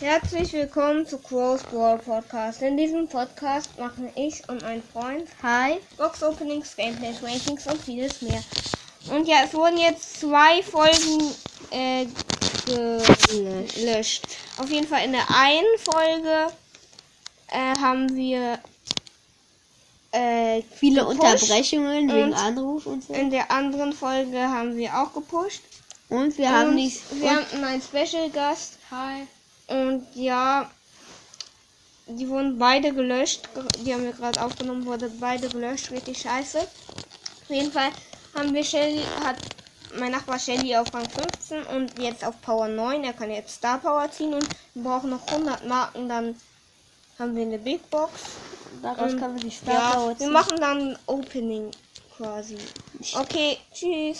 Herzlich willkommen zu Crow's Brawl Podcast. In diesem Podcast machen ich und mein Freund Hi. Box Openings, Gameplays, Rankings und vieles mehr. Und ja, es wurden jetzt zwei Folgen äh, gelöscht. Auf jeden Fall in der einen Folge äh, haben wir äh, Viele. Unterbrechungen wegen Anruf und so. In der anderen Folge haben wir auch gepusht. Und wir haben und nicht. wir hatten einen Special Gast. Hi. Und ja, die wurden beide gelöscht. Die haben wir gerade aufgenommen, wurde beide gelöscht. Richtig scheiße. Auf jeden Fall haben wir Shelly, hat mein Nachbar Shelly auf Rang 15 und jetzt auf Power 9. Er kann jetzt Star Power ziehen und wir brauchen noch 100 Marken. Dann haben wir eine Big Box. Daraus kann man die Star Ja, Power wir ziehen. machen dann Opening quasi. Okay, tschüss.